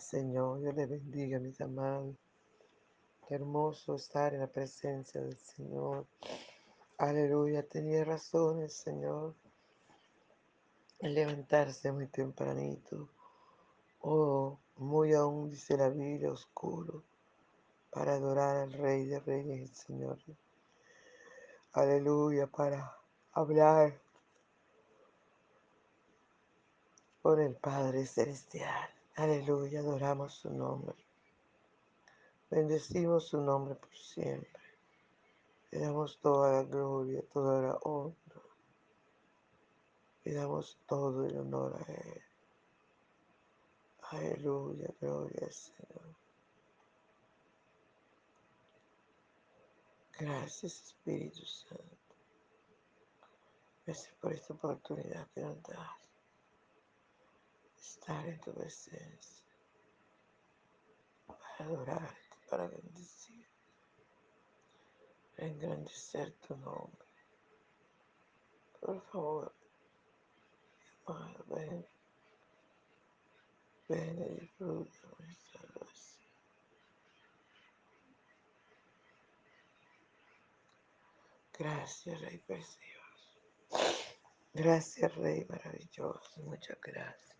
Señor. Dios le bendiga, mis amados. Qué hermoso estar en la presencia del Señor. Aleluya. Tenía razones, Señor, en levantarse muy tempranito. Oh, muy aún, dice la Biblia, oscuro, para adorar al Rey de Reyes, Señor. Aleluya, para hablar con el Padre Celestial. Aleluya, adoramos su nombre. Bendecimos su nombre por siempre. Le damos toda la gloria, toda la honra. Le damos todo el honor a Él. Aleluya, gloria al Señor. Gracias Espíritu Santo. Gracias por esta oportunidad que nos das. Estar en tu presencia. Para adorarte, para bendecir. Para engrandecer tu nombre. Por favor, amado, ven. Ven y disfruta nuestra adoración. Gracias, Rey precioso. Gracias, Rey maravilloso. Muchas gracias.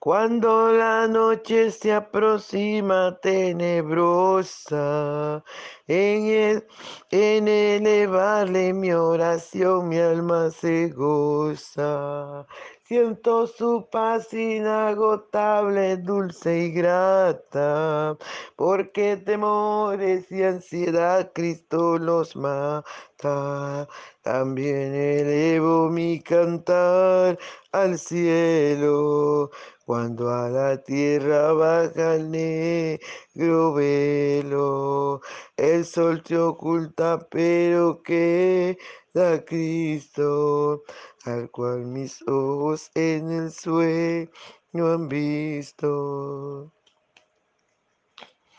Cuando la noche se aproxima tenebrosa, en, el, en elevarle mi oración mi alma se goza. Siento su paz inagotable, dulce y grata, porque temores y ansiedad Cristo los mata. También elevo mi cantar al cielo cuando a la tierra baja el negro velo, el sol te oculta, pero queda Cristo, al cual mis ojos en el sueño han visto.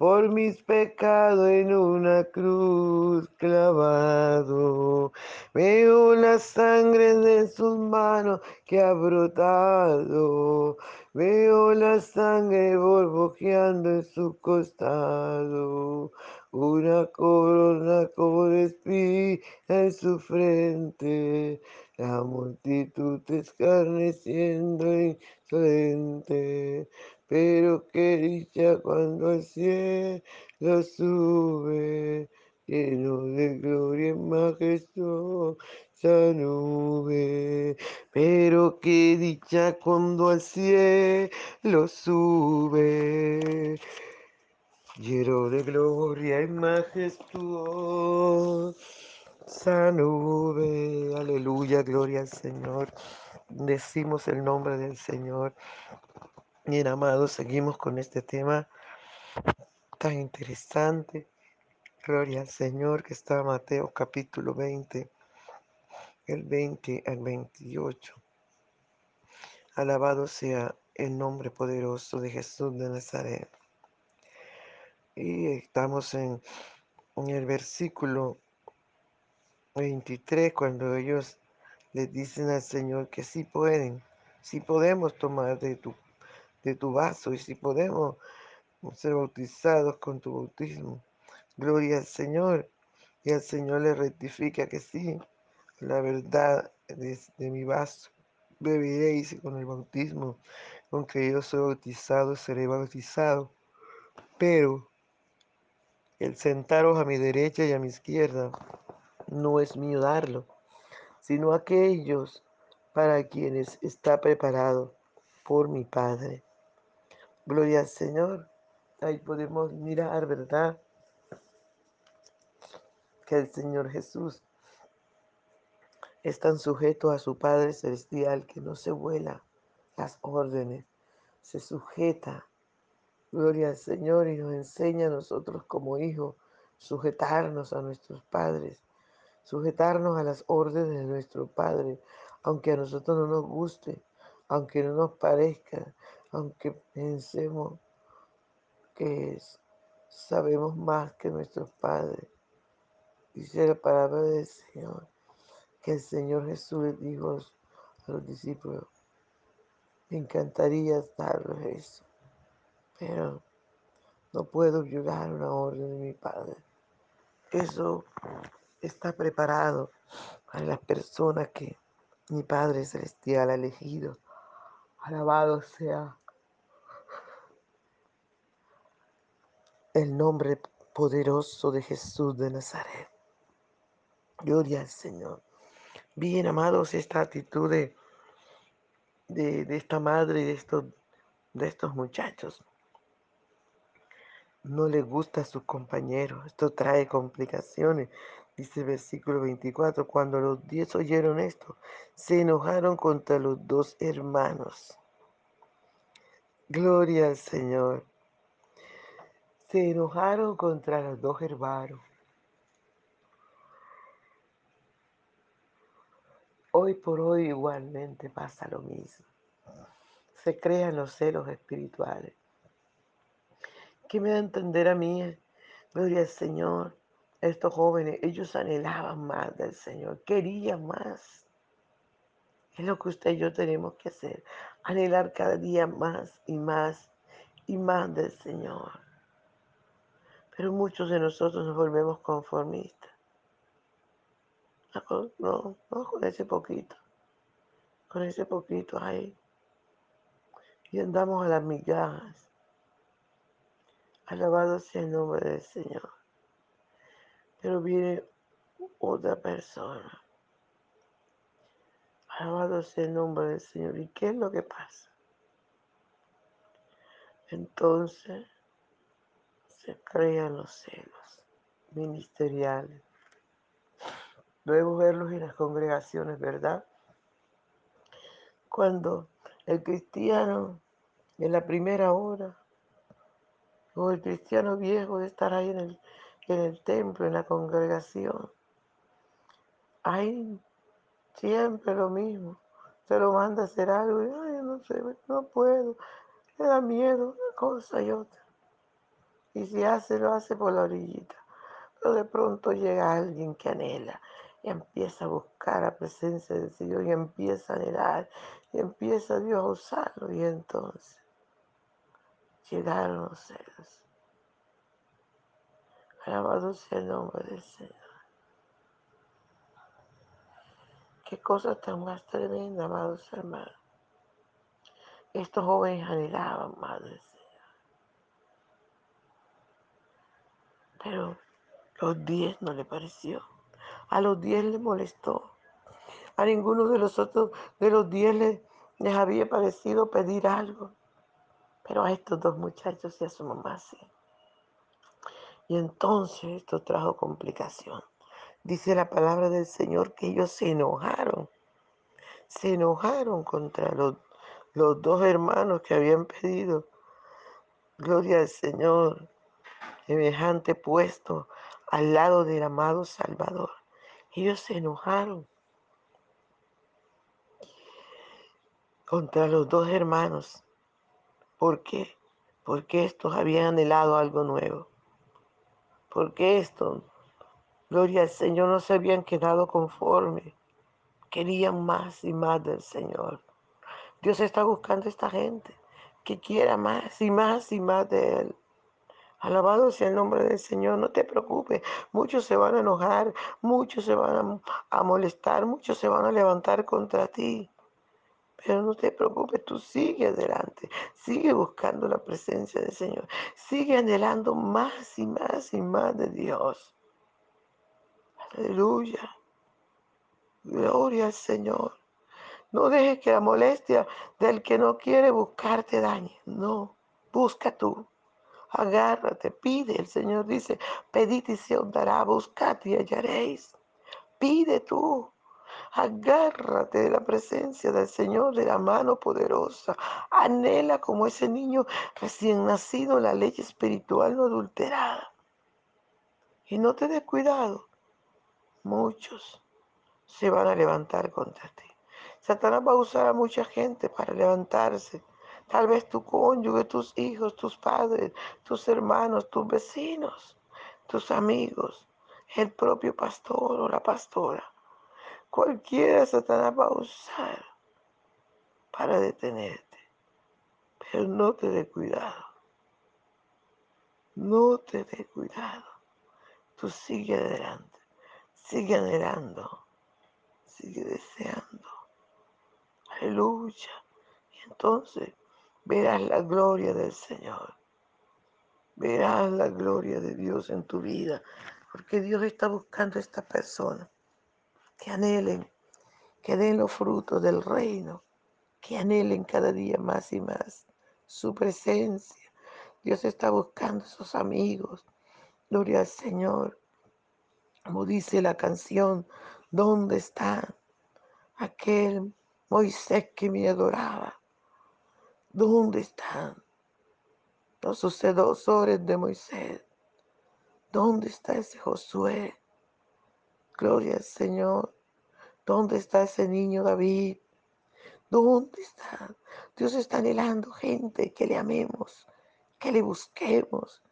por mis pecados en una cruz clavado. Veo la sangre de sus manos que ha brotado. Veo la sangre borbojeando en su costado. Una corona como de en su frente. La multitud escarneciendo insolente pero qué dicha cuando al cielo sube, lleno de gloria y majestuosa nube. Pero qué dicha cuando al cielo sube, lleno de gloria y majestuosa nube, aleluya, gloria al Señor. Decimos el nombre del Señor. Bien, amados, seguimos con este tema tan interesante. Gloria al Señor que está Mateo capítulo 20, el 20 al 28. Alabado sea el nombre poderoso de Jesús de Nazaret. Y estamos en, en el versículo 23, cuando ellos le dicen al Señor que sí pueden, sí podemos tomar de tu, de tu vaso y si podemos ser bautizados con tu bautismo. Gloria al Señor. Y el Señor le rectifica que sí, la verdad de, de mi vaso. Beberéis con el bautismo con que yo soy bautizado, seré bautizado. Pero el sentaros a mi derecha y a mi izquierda no es mío darlo, sino aquellos para quienes está preparado por mi Padre. Gloria al Señor. Ahí podemos mirar, ¿verdad? Que el Señor Jesús es tan sujeto a su Padre Celestial que no se vuela las órdenes, se sujeta. Gloria al Señor y nos enseña a nosotros como hijos sujetarnos a nuestros padres sujetarnos a las órdenes de nuestro Padre, aunque a nosotros no nos guste, aunque no nos parezca, aunque pensemos que sabemos más que nuestros padres. Dice la palabra del Señor, que el Señor Jesús le dijo a los discípulos, me encantaría darles eso, pero no puedo violar una orden de mi Padre. Eso está preparado para las personas que mi Padre Celestial ha elegido. Alabado sea el nombre poderoso de Jesús de Nazaret. Gloria al Señor. Bien, amados, esta actitud de, de, esta madre y de estos, de estos muchachos no le gusta a sus compañeros. Esto trae complicaciones. Dice el versículo 24, cuando los diez oyeron esto, se enojaron contra los dos hermanos. Gloria al Señor. Se enojaron contra los dos hermanos. Hoy por hoy igualmente pasa lo mismo. Se crean los celos espirituales. ¿Qué me da a entender a mí? Gloria al Señor. Estos jóvenes, ellos anhelaban más del Señor, querían más. Es lo que usted y yo tenemos que hacer. Anhelar cada día más y más y más del Señor. Pero muchos de nosotros nos volvemos conformistas. No, no con ese poquito. Con ese poquito ahí. Y andamos a las migajas. Alabado sea el nombre del Señor. Pero viene otra persona. Alabado sea el nombre del Señor. ¿Y qué es lo que pasa? Entonces se crean los celos ministeriales. Debemos verlos en las congregaciones, ¿verdad? Cuando el cristiano en la primera hora o el cristiano viejo de estar ahí en el, en el templo, en la congregación. Hay siempre lo mismo. Se lo manda a hacer algo y, ay, no sé, no puedo. Le da miedo una cosa y otra. Y si hace, lo hace por la orillita. Pero de pronto llega alguien que anhela y empieza a buscar la presencia del Señor y empieza a anhelar y empieza Dios a usarlo. Y entonces llegaron los celos. Alabado sea el nombre del Señor. Qué cosa tan más tremenda, amados hermanos. Estos jóvenes anhelaban más del Señor. Pero los diez no le pareció. A los diez le molestó. A ninguno de los otros, de los diez les, les había parecido pedir algo. Pero a estos dos muchachos y a su mamá sí. Y entonces esto trajo complicación. Dice la palabra del Señor que ellos se enojaron, se enojaron contra los, los dos hermanos que habían pedido, gloria al Señor, semejante puesto al lado del amado Salvador. Ellos se enojaron contra los dos hermanos. ¿Por qué? Porque estos habían anhelado algo nuevo. Porque estos, gloria al Señor, no se habían quedado conformes. Querían más y más del Señor. Dios está buscando a esta gente que quiera más y más y más de Él. Alabado sea el nombre del Señor, no te preocupes. Muchos se van a enojar, muchos se van a, molestar, muchos se van a levantar contra ti. Pero no te preocupes, tú sigue adelante, sigue buscando la presencia del Señor, sigue anhelando más y más y más de Dios. Aleluya. Gloria al Señor. No dejes que la molestia del que no quiere buscar te dañe. No, busca tú. Agárrate, pide. El Señor dice, pedid y se os dará, buscad y hallaréis. Pide tú. Agárrate de la presencia del Señor, de la mano poderosa. Anhela como ese niño recién nacido la ley espiritual no adulterada. Y no te des cuidado. Muchos se van a levantar contra ti. Satanás va a usar a mucha gente para levantarse. Tal vez tu cónyuge, tus hijos, tus padres, tus hermanos, tus vecinos, tus amigos, el propio pastor o la pastora. Cualquiera Satanás va a usar para detenerte. Pero no te dé cuidado. No te dé cuidado. Tú sigue adelante. Sigue anhelando. Sigue deseando. Aleluya. Y entonces verás la gloria del Señor. Verás la gloria de Dios en tu vida. Porque Dios está buscando a esta persona que anhelen, que den los frutos del reino, que anhelen cada día más y más su presencia. Dios está buscando a sus amigos. Gloria al Señor. Como dice la canción, ¿dónde está aquel Moisés que me adoraba? ¿Dónde están los sucedores de Moisés? ¿Dónde está ese Josué? Gloria al Señor. ¿Dónde está ese niño David? ¿Dónde está? Dios está anhelando gente que le amemos, que le busquemos,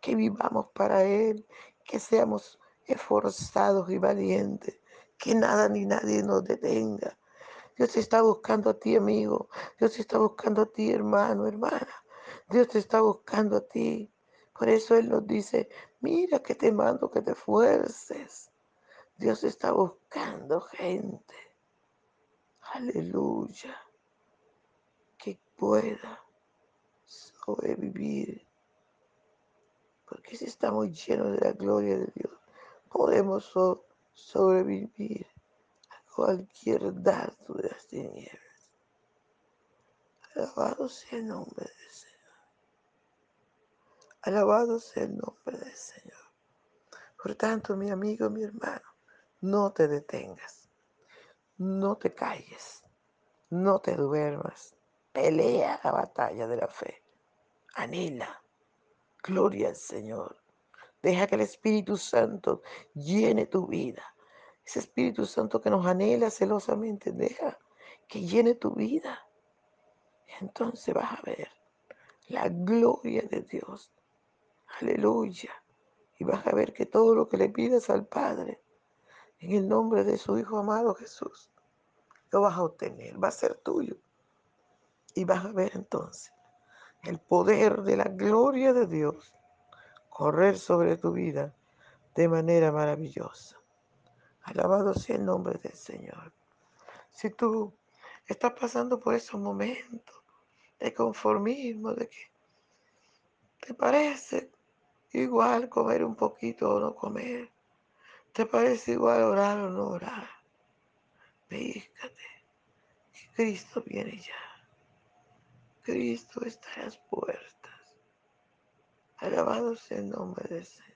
que vivamos para Él, que seamos esforzados y valientes, que nada ni nadie nos detenga. Dios te está buscando a ti, amigo. Dios te está buscando a ti, hermano, hermana. Dios te está buscando a ti. Por eso Él nos dice, mira que te mando que te fuerces. Dios está buscando gente. Aleluya. Que pueda sobrevivir. Porque si estamos llenos de la gloria de Dios, podemos so sobrevivir cualquier dardo de las tinieblas. Alabado sea el nombre del Señor. Alabado sea el nombre del Señor. Por tanto, mi amigo, mi hermano, no te detengas, no te calles, no te duermas. Pelea la batalla de la fe. Anhela. Gloria al Señor. Deja que el Espíritu Santo llene tu vida. Ese Espíritu Santo que nos anhela celosamente, deja que llene tu vida. Entonces vas a ver la gloria de Dios. Aleluya. Y vas a ver que todo lo que le pidas al Padre, en el nombre de su Hijo amado Jesús, lo vas a obtener, va a ser tuyo. Y vas a ver entonces el poder de la gloria de Dios correr sobre tu vida de manera maravillosa. Alabado sea el nombre del Señor. Si tú estás pasando por esos momentos de conformismo, de que te parece igual comer un poquito o no comer, te parece igual orar o no orar, fíjate que Cristo viene ya. Cristo está a las puertas. Alabado sea el nombre del Señor.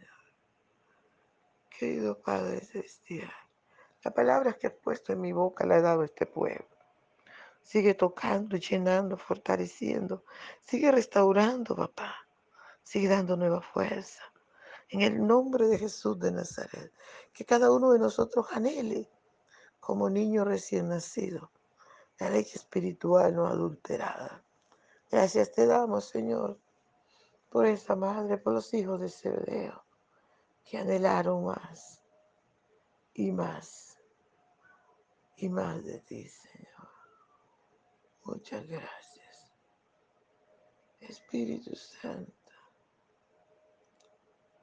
Querido Padre Celestial, la palabra que has puesto en mi boca la ha dado este pueblo. Sigue tocando, llenando, fortaleciendo. Sigue restaurando, papá. Sigue dando nueva fuerza. En el nombre de Jesús de Nazaret. Que cada uno de nosotros anhele como niño recién nacido. La leche espiritual no adulterada. Gracias te damos, Señor, por esa madre, por los hijos de Zebedeo, que anhelaron más y más y más de ti, Señor. Muchas gracias. Espíritu Santo,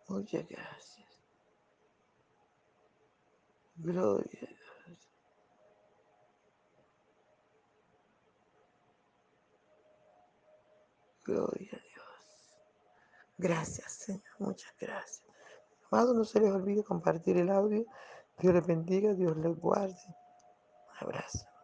muchas gracias. Gloria a Dios. Gloria a Dios. Gracias, Señor. Muchas gracias. Amado, no se les olvide compartir el audio. Dios les bendiga, Dios les guarde. Un abrazo.